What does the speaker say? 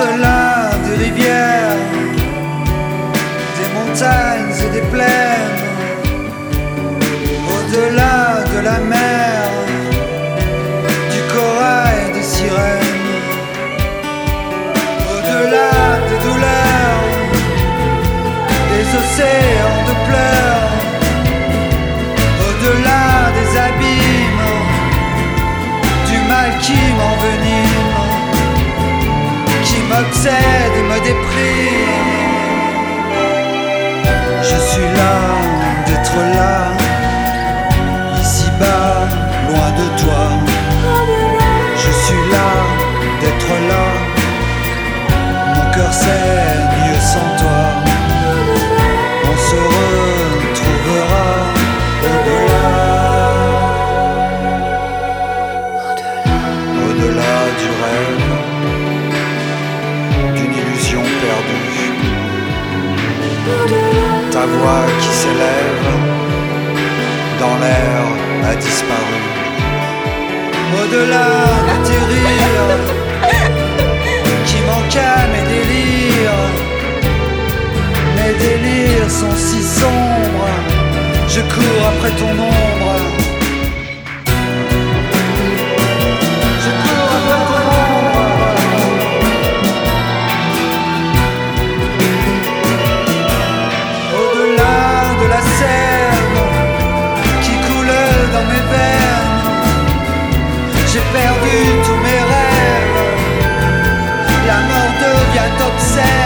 au-delà des rivières. d'être là, ici-bas, loin de toi. Voix qui s'élève dans l'air a disparu. Au-delà de tes rires qui manquent à mes délires, mes délires sont si sombres. Je cours après ton ombre mort devient obscène.